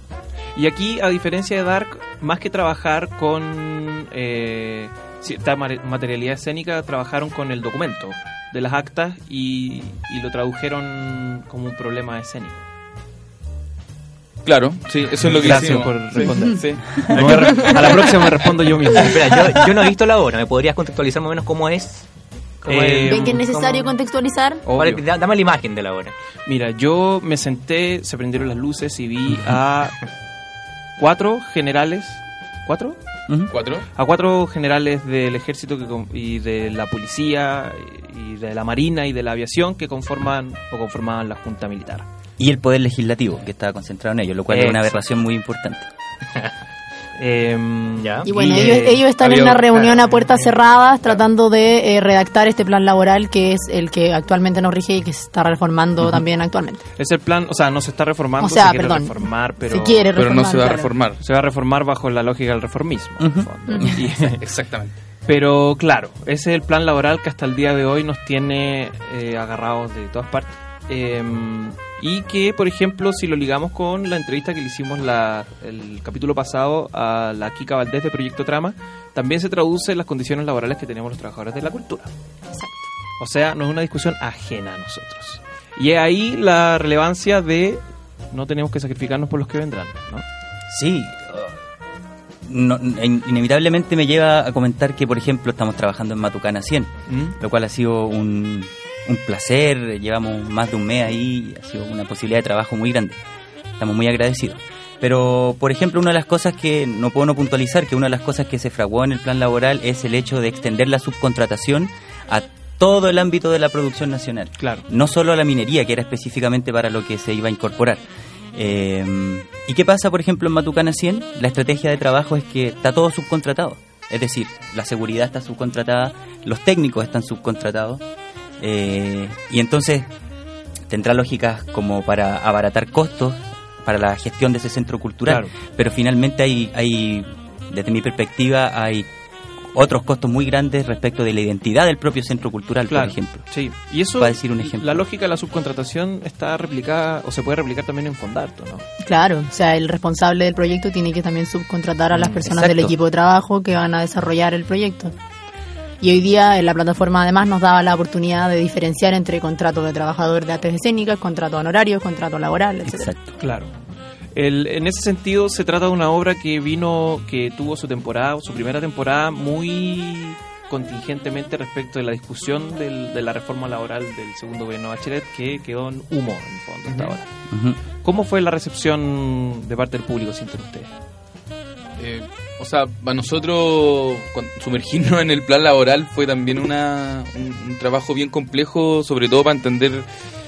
Y aquí, a diferencia de Dark, más que trabajar con eh, cierta ma- materialidad escénica, trabajaron con el documento de las actas y, y lo tradujeron como un problema escénico. Claro, sí, eso es lo que Gracias hicimos. por responder. sí. A re- a la próxima me respondo yo mismo. Espera, yo, yo no he visto la obra. ¿Me podrías contextualizar más o menos cómo es? ¿Cómo Eh, es? ¿Ven que es necesario ¿Cómo- contextualizar? Vale, da- Dame la imagen de la obra. Mira, yo me senté, se prendieron las luces y vi a cuatro generales. ¿Cuatro? ¿Cuatro? A cuatro generales del ejército que con- y de la policía y de la marina y de la aviación que conforman o conformaban la junta militar. Y el poder legislativo, que estaba concentrado en ellos, lo cual es una aberración muy importante. Em, Ya. Y bueno, Y, ellos, eh, ellos están en una un- reunión a puertas cerradas tratando de eh, redactar este plan laboral que es el que actualmente nos rige y que se está reformando también actualmente. Es el plan, o sea, no se está reformando, O sea, se quiere perdón, reformar, pero se quiere Pero no se va a reformar. se va a reformar bajo la lógica del reformismo. en el Ujú. fondo. Y- Exactamente. Pero claro, ese es el plan laboral que hasta el día de hoy nos tiene eh, agarrados de todas partes. Eh, y que, por ejemplo, si lo ligamos con la entrevista que le hicimos la, el capítulo pasado a la Kika Valdés de Proyecto Trama, también se traduce en las condiciones laborales que tenemos los trabajadores de la cultura. O sea, no es una discusión ajena a nosotros. Y es ahí la relevancia de no tenemos que sacrificarnos por los que vendrán, ¿no? Sí, no- in- inevitablemente me lleva a comentar que, por ejemplo, estamos trabajando en Matucana 100, ¿Mm? lo cual ha sido un, un placer, llevamos más de un mes ahí, ha sido una posibilidad de trabajo muy grande, estamos muy agradecidos. Pero, por ejemplo, una de las cosas que no puedo no puntualizar, que una de las cosas que se fraguó en el plan laboral es el hecho de extender la subcontratación a todo el ámbito de la producción nacional. Claro. No solo la minería, que era específicamente para lo que se iba a incorporar. Eh, ¿Y qué pasa, por ejemplo, en Matucana 100? La estrategia de trabajo es que está todo subcontratado. Es decir, la seguridad está subcontratada, los técnicos están subcontratados. Eh, y entonces tendrá lógicas como para abaratar costos para la gestión de ese centro cultural. Claro. Pero finalmente hay, hay, desde mi perspectiva, hay otros costos muy grandes respecto de la identidad del propio centro cultural, Claro, por ejemplo. Sí, y eso, Para decir un ejemplo. la lógica de la subcontratación está replicada o se puede replicar también en Fondarto, ¿no? Claro, o sea, el responsable del proyecto tiene que también subcontratar a las Mm, personas del equipo de trabajo que van a desarrollar el proyecto. Y hoy día en la plataforma además nos daba la oportunidad de diferenciar entre contrato de trabajador de artes escénicas, contrato honorario, contrato laboral, etcétera. Exacto. Claro. El- en ese sentido se trata de una obra que vino, que tuvo su temporada, su primera temporada muy contingentemente respecto de la discusión del- de la reforma laboral del segundo gobierno de Bachelet que quedó en humo en el fondo hasta ahora. ¿Cómo fue la recepción de parte del público, sienten ustedes? Eh, o sea, para nosotros sumergirnos en el plan laboral fue también una, un, un trabajo bien complejo, sobre todo para entender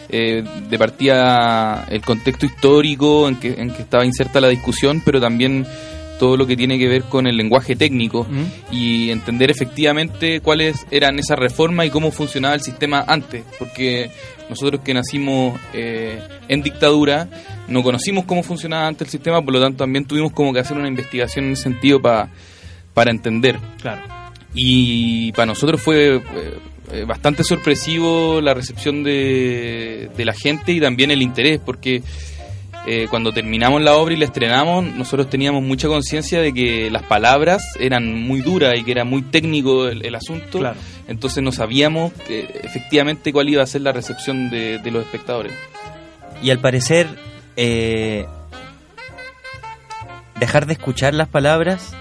eh, de partida el contexto histórico en que, en que estaba inserta la discusión, pero también todo lo que tiene que ver con el lenguaje técnico y entender efectivamente cuáles eran esas reformas y cómo funcionaba el sistema antes, porque nosotros que nacimos eh, en dictadura no conocimos cómo funcionaba antes el sistema, por lo tanto también tuvimos como que hacer una investigación en ese sentido pa- para entender. Claro. Y para nosotros fue eh, eh, bastante sorpresivo la recepción de, de la gente y también el interés, porque eh, cuando terminamos la obra y la estrenamos, nosotros teníamos mucha conciencia de que las palabras eran muy duras y que era muy técnico el, el asunto. Claro. Entonces no sabíamos que, efectivamente cuál iba a ser la recepción de, de los espectadores. Y al parecer, eh, dejar de escuchar las palabras,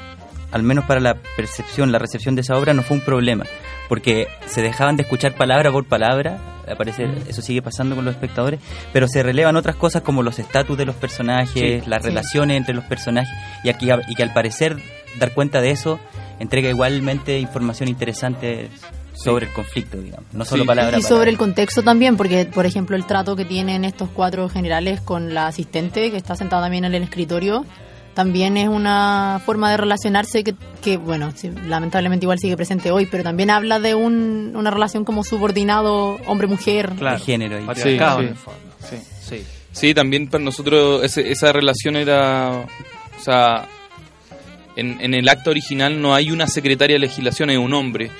al menos para la percepción, la recepción de esa obra, no fue un problema. Porque se dejaban de escuchar palabra por palabra, al parecer eso sigue pasando con los espectadores, pero se relevan otras cosas como los estatus de los personajes, Sí, las sí. relaciones entre los personajes, y, aquí, y que al parecer dar cuenta de eso entrega igualmente información interesante sobre el conflicto, digamos. No solo Sí. palabra Y sobre el contexto también, porque por ejemplo el trato que tienen estos cuatro generales con la asistente que está sentada también en el escritorio, también es una forma de relacionarse que, que, bueno, sí, lamentablemente igual sigue presente hoy, pero también habla de un- una relación como subordinado hombre-mujer. Claro. De género. Patriarcado, Sí, en sí. el fondo. Sí. sí. Sí, también para nosotros ese- esa relación era, o sea, en, en el acto original no hay una secretaria de legislación, es un hombre.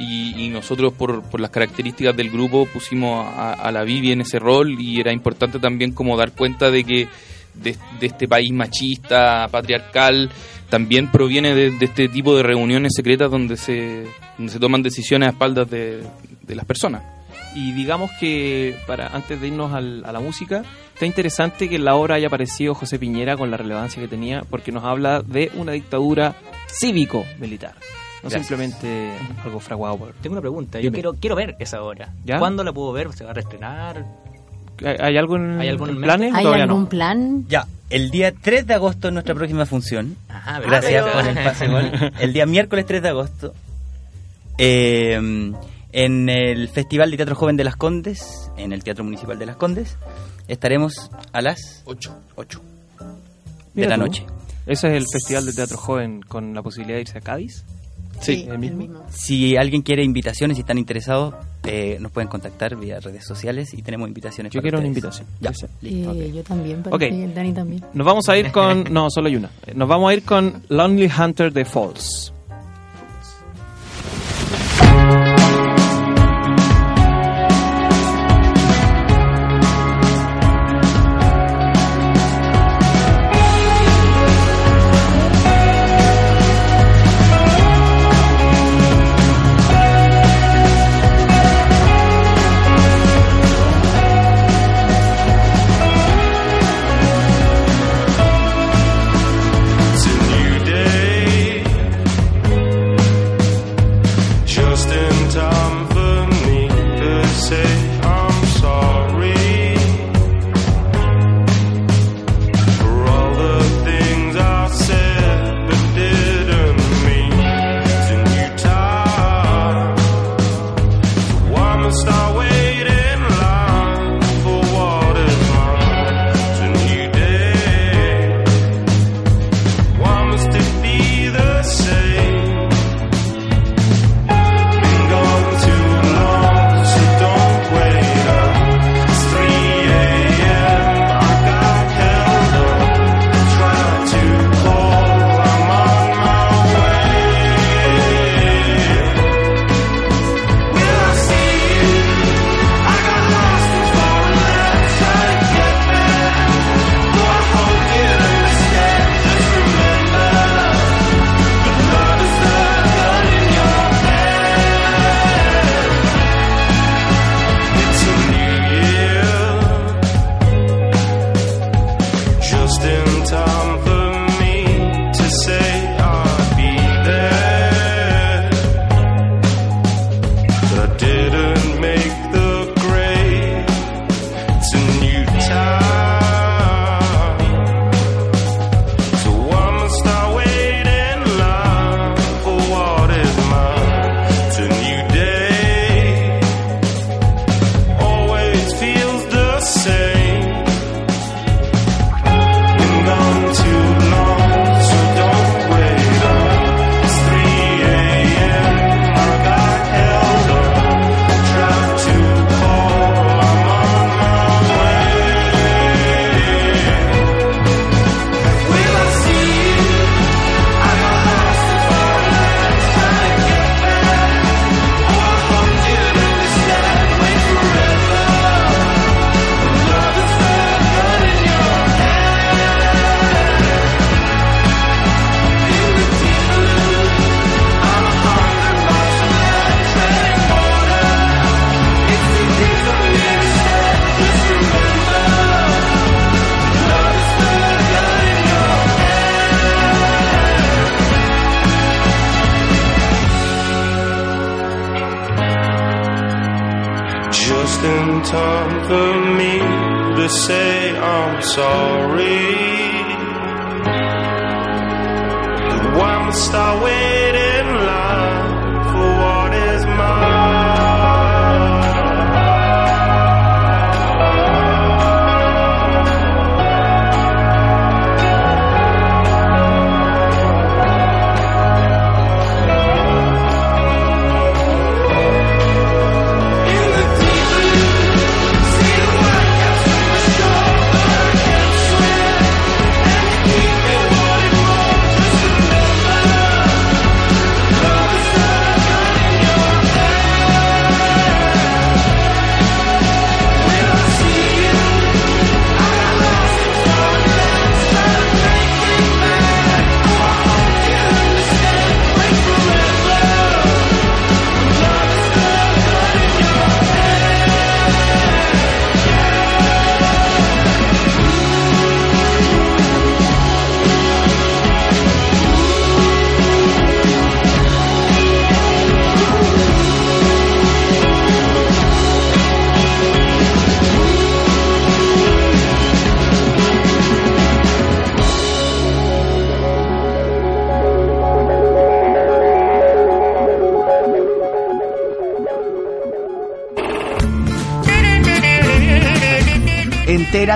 Y, y nosotros por, por las características del grupo pusimos a, a la Vivi en ese rol y era importante también como dar cuenta de que de, de este país machista, patriarcal, también proviene de, de este tipo de reuniones secretas donde se, donde se toman decisiones a espaldas de, de las personas. Y digamos que, para antes de irnos al- a la música, está interesante que en la obra haya aparecido José Piñera con la relevancia que tenía, porque nos habla de una dictadura cívico-militar. No Gracias. simplemente algo fraguado por... Tengo una pregunta. Yo Dime. quiero quiero ver esa obra. ¿Ya? ¿Cuándo la puedo ver? ¿Se va a reestrenar? ¿Hay, en, ¿Hay algún planes? ¿Hay algún no. plan? Ya, el día 3 de agosto es nuestra próxima función. Ajá, Gracias pero- por el pase gol. El día miércoles 3 de agosto, eh, en el Festival de Teatro Joven de Las Condes, en el Teatro Municipal de Las Condes, estaremos a las 8. 8 de Mira la tú. noche. Ese es el Festival de Teatro Joven con la posibilidad de irse a Cádiz. Sí, el el mismo. mismo. Si alguien quiere invitaciones y están interesados, eh, nos pueden contactar vía redes sociales y tenemos invitaciones. Yo para quiero una invitación. Ya, Sí, sí. listo. Yo también, Ok. parece, y el Dani también. Nos vamos a ir con... No, solo hay una. Nos vamos a ir con Lonely Hunter de Falls.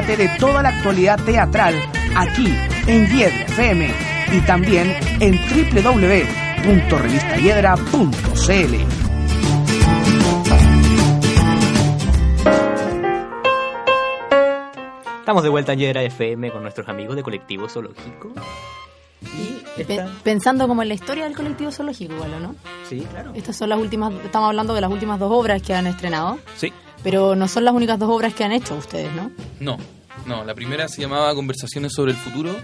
Entérate de toda la actualidad teatral aquí en Hiedra FM y también en www.revistahiedra.cl. Estamos de vuelta en Yedra FM con nuestros amigos de Colectivo Zoológico. Y esta- pensando como en la historia del colectivo zoológico, igual, ¿o ¿no? Sí, claro. Estas son las últimas, estamos hablando de las últimas dos obras que han estrenado, Sí. Pero no son las únicas dos obras que han hecho ustedes, ¿no? No, no, la primera se llamaba Conversaciones sobre el futuro,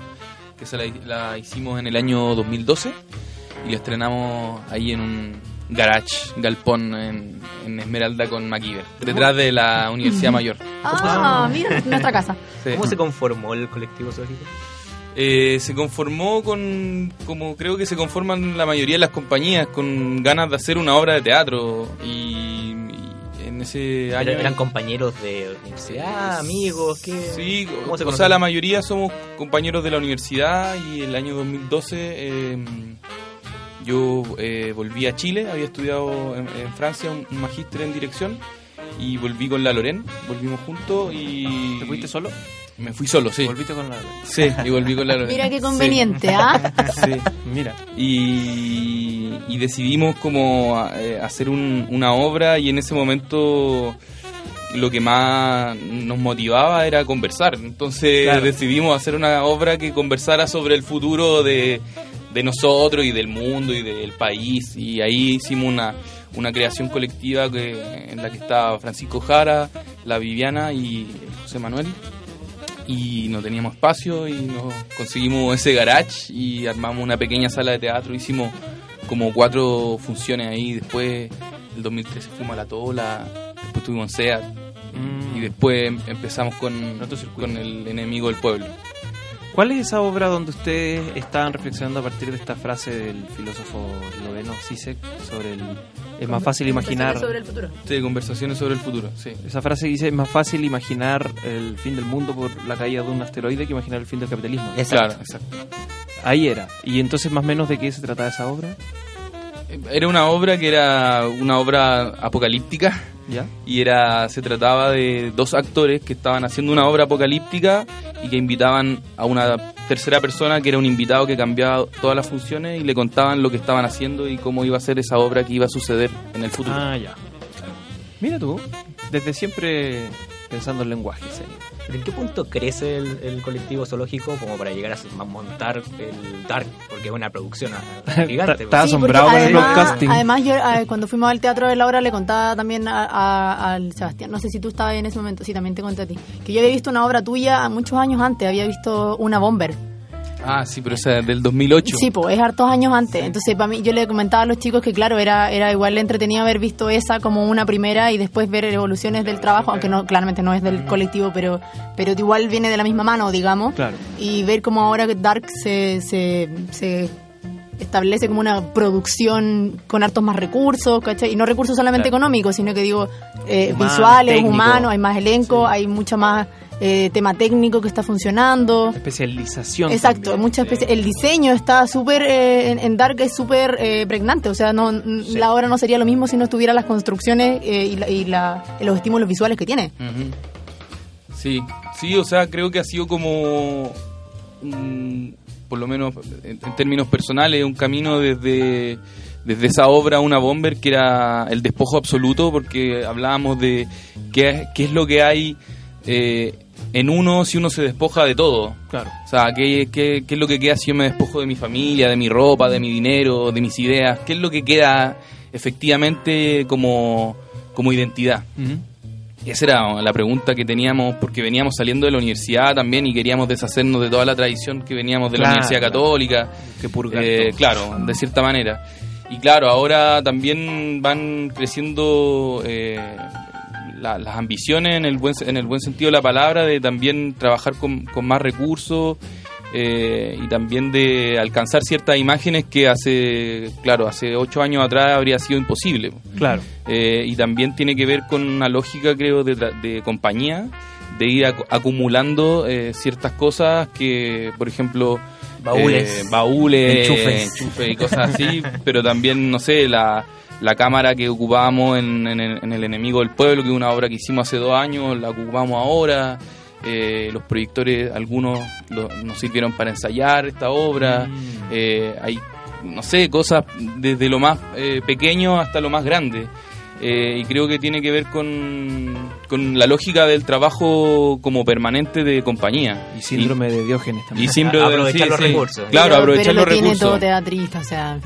que se la, la hicimos en el año 2012 y la estrenamos ahí en un garage, galpón en, en Esmeralda con MacGyver, detrás de la Universidad Mayor. Ah, mira, nuestra casa. Sí. ¿Cómo se conformó el Colectivo Zoológico? Eh, se conformó con, como creo que se conforman la mayoría de las compañías, con ganas de hacer una obra de teatro y, y en ese año... ¿Eran, eran compañeros de universidad, amigos? ¿qué? Sí, ¿Cómo se o conocen? sea, la mayoría somos compañeros de la universidad y el año 2012 eh, yo eh, volví a Chile, había estudiado en, en Francia un, un magíster en dirección y volví con la Loren, volvimos juntos y... ¿Te fuiste solo? Me fui solo, sí. ¿Volviste con la.? Sí, y volví con la Loren. Mira qué Sí. conveniente, ¿ah? Sí, mira. y, y decidimos como eh, hacer un- una obra y en ese momento lo que más nos motivaba era conversar. Entonces Claro. decidimos hacer una obra que conversara sobre el futuro de, de nosotros y del mundo y del país. Y ahí hicimos una, una creación colectiva que, en la que estaba Francisco Jara, la Viviana y José Manuel y no teníamos espacio y nos conseguimos ese garage y armamos una pequeña sala de teatro. Hicimos como cuatro funciones ahí. Después, el 2013 fuimos a La Tola, después tuvimos en SEAT Mm. y después em- empezamos con, con el enemigo del pueblo. ¿Cuál es esa obra donde ustedes estaban reflexionando a partir de esta frase del filósofo esloveno Zizek sobre el es más fácil imaginar Sobre el futuro. Sí, conversaciones sobre el futuro, sí. esa frase dice es más fácil imaginar el fin del mundo por la caída de un asteroide que imaginar el fin del capitalismo. Exacto. Claro, exacto. Ahí era. Y entonces más o menos de qué se trataba esa obra, Era una obra que era una obra apocalíptica. ¿ya? y era se trataba de dos actores que estaban haciendo una obra apocalíptica y que invitaban a una tercera persona que era un invitado que cambiaba todas las funciones y le contaban lo que estaban haciendo y cómo iba a ser esa obra que iba a suceder en el futuro. Ah, ya. Mira tú, desde siempre pensando en lenguaje, serio. ¿En qué punto crece el, el colectivo zoológico como para llegar a montar el Dark? Porque es una producción ah, gigante. Está Sí, porque asombrado con el además, broadcasting. Además, yo eh, cuando fuimos al Teatro de la Hora le contaba también a- a- al Sebastián, no sé si tú estabas en ese momento, sí, también te conté a ti, que yo había visto una obra tuya muchos años antes, había visto una Bomber. Ah, sí, pero esa es del 2008. Sí, pues es hartos años antes. Entonces, para mí, yo le comentaba a los chicos que, claro, era, era igual entretenido haber visto esa como una primera y después ver evoluciones del trabajo, aunque no claramente no es del colectivo, pero, pero igual viene de la misma mano, digamos. Claro. Y ver cómo ahora Dark se, se, se establece como una producción con hartos más recursos, ¿cachai? Y no recursos solamente Claro. económicos, sino que digo eh, Humanos, visuales, humanos, hay más elenco, hay mucho más eh, tema técnico que está funcionando. Especialización. Exacto, también. mucha especia- el diseño está súper, eh, en, en Dark es súper eh, pregnante, o sea, no la obra no sería lo mismo si no estuviera las construcciones eh, y, la- y la- los estímulos visuales que tiene. Sí, sí, o sea, creo que ha sido como, por lo menos en, en términos personales, un camino desde, desde esa obra Una Bomber, que era el despojo absoluto, porque hablábamos de qué, qué es lo que hay eh, en uno si uno se despoja de todo. Claro. O sea, ¿qué, qué, qué es lo que queda si yo me despojo de mi familia, de mi ropa, de mi dinero, de mis ideas? ¿Qué es lo que queda efectivamente como, como identidad? Ujú. Esa era la pregunta que teníamos porque veníamos saliendo de la universidad también y queríamos deshacernos de toda la tradición que veníamos de la Universidad claro. Católica. Que Eh, claro, de cierta manera. Y claro, ahora también van creciendo eh, la- las ambiciones en el, buen, en el buen sentido de la palabra, de también trabajar con, con más recursos eh, y también de alcanzar ciertas imágenes que hace, claro, hace ocho años atrás habría sido imposible. Claro. Eh, y también tiene que ver con una lógica, creo, de, de compañía, de ir acu- acumulando eh, ciertas cosas que, por ejemplo, Baúles. eh, baúles, Enchufes. enchufes y cosas así, pero también, no sé, la, la cámara que ocupábamos en, en el, en El Enemigo del Pueblo, que es una obra que hicimos hace dos años, la ocupamos ahora. Eh, los proyectores, algunos lo- nos sirvieron para ensayar esta obra. Mm. Eh, hay, no sé, cosas desde lo más eh, pequeño hasta lo más grande. Eh, y creo que tiene que ver con, con la lógica del trabajo como permanente de compañía. Y síndrome de Diógenes Y, también. y síndrome- Aprovechar los recursos. Claro, pero, aprovechar pero los lo tiene recursos. todo teatrista, o sea.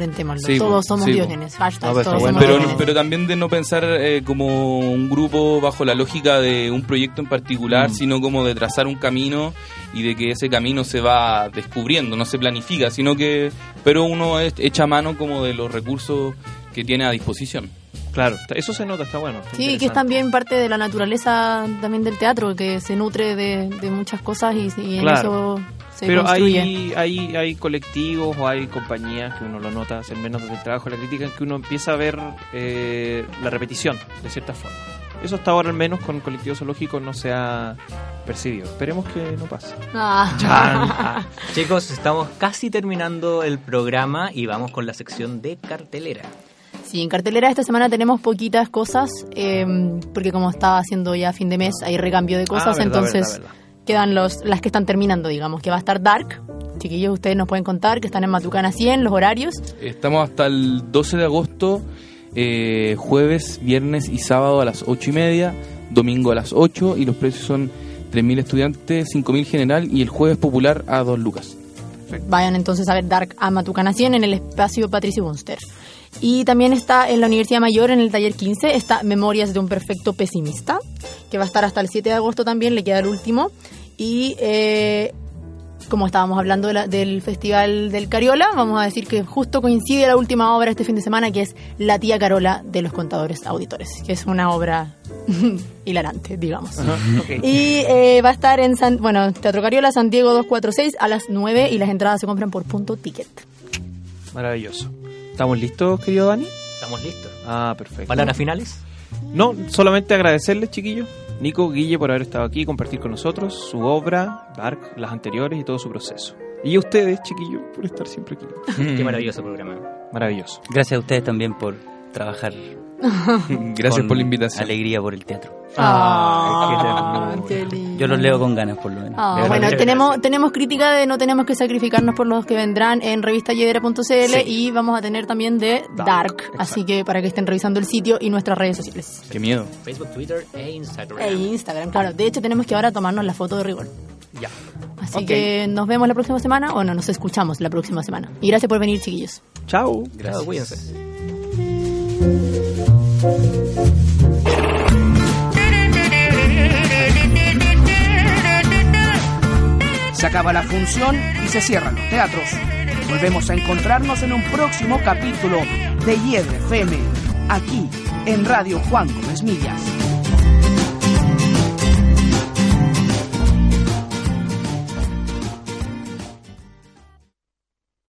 Sí, todos somos sí, diógenes. Hashtag, No, pero está todos bueno. somos pero, diógenes. pero también de no pensar eh, como un grupo bajo la lógica de un proyecto en particular, Mm. sino como de trazar un camino y de que ese camino se va descubriendo, no se planifica, sino que pero uno echa mano como de los recursos que tiene a disposición. Claro, eso se nota, está bueno. está Sí, que es también parte de la naturaleza también del teatro, que se nutre de, de muchas cosas y, y en Claro. eso se Pero construye. hay, hay, hay colectivos o hay compañías que uno lo nota hacer menos desde el trabajo de la crítica en que uno empieza a ver eh, la repetición de cierta forma. Eso hasta ahora al menos con el colectivo zoológico no se ha percibido. Esperemos que no pase. Ah. Chicos, estamos casi terminando el programa y vamos con la sección de cartelera. Sí, en cartelera esta semana tenemos poquitas cosas, eh, porque como está haciendo ya fin de mes, hay recambio de cosas, Ah, verdad, entonces verdad, verdad. quedan los, las que están terminando, digamos, que va a estar Dark. Chiquillos, ustedes nos pueden contar que están en Matucana 100, los horarios. Estamos hasta el 12 de agosto, eh, jueves, viernes y sábado a las 8 y media, domingo a las 8 y los precios son 3.000 estudiantes, 5.000 general y el jueves popular a 2 lucas. Vayan entonces a ver Dark a Matucana 100 en el espacio Patricio Bunster. Y también está en la Universidad Mayor, en el taller 15, está Memorias de un Perfecto Pesimista, que va a estar hasta el 7 de agosto también, le queda el último. Y eh, como estábamos hablando de la- del Festival del Cariola, vamos a decir que justo coincide la última obra este fin de semana, que es La tía Carola de los contadores auditores, que es una obra hilarante, digamos. Y eh, va a estar en San, bueno, Teatro Cariola, San Diego 246 a las 9 y las entradas se compran por punto ticket. Maravilloso. ¿Estamos listos, querido Dani? Estamos listos. Ah, perfecto. ¿Palabras finales? No, solamente agradecerles, chiquillos. Nico, Guille, por haber estado aquí y compartir con nosotros su obra, Dark, las anteriores y todo su proceso. Y a ustedes, chiquillos, por estar siempre aquí. Qué maravilloso programa. Maravilloso. Gracias a ustedes también por trabajar. Gracias con por la invitación. Alegría por el teatro. Ah, qué lindo. Yo los leo con ganas, por lo menos. Ah, bueno, tenemos, gracias. tenemos crítica de no tenemos que sacrificarnos por los que vendrán en revistayedera.cl y vamos a tener también de Dark, así que para que estén revisando el sitio y nuestras redes sociales. Qué miedo. Facebook, Twitter e Instagram. E Instagram, claro. De hecho, tenemos que ahora tomarnos la foto de rigor. Ya. Así que nos vemos la próxima semana, o no, nos escuchamos la próxima semana. Y gracias por venir, chiquillos. Chao. Chao, cuídense. Se acaba la función y se cierran los teatros. Volvemos a encontrarnos en un próximo capítulo de Hiedra FM, aquí en Radio Juan Gómez Millas.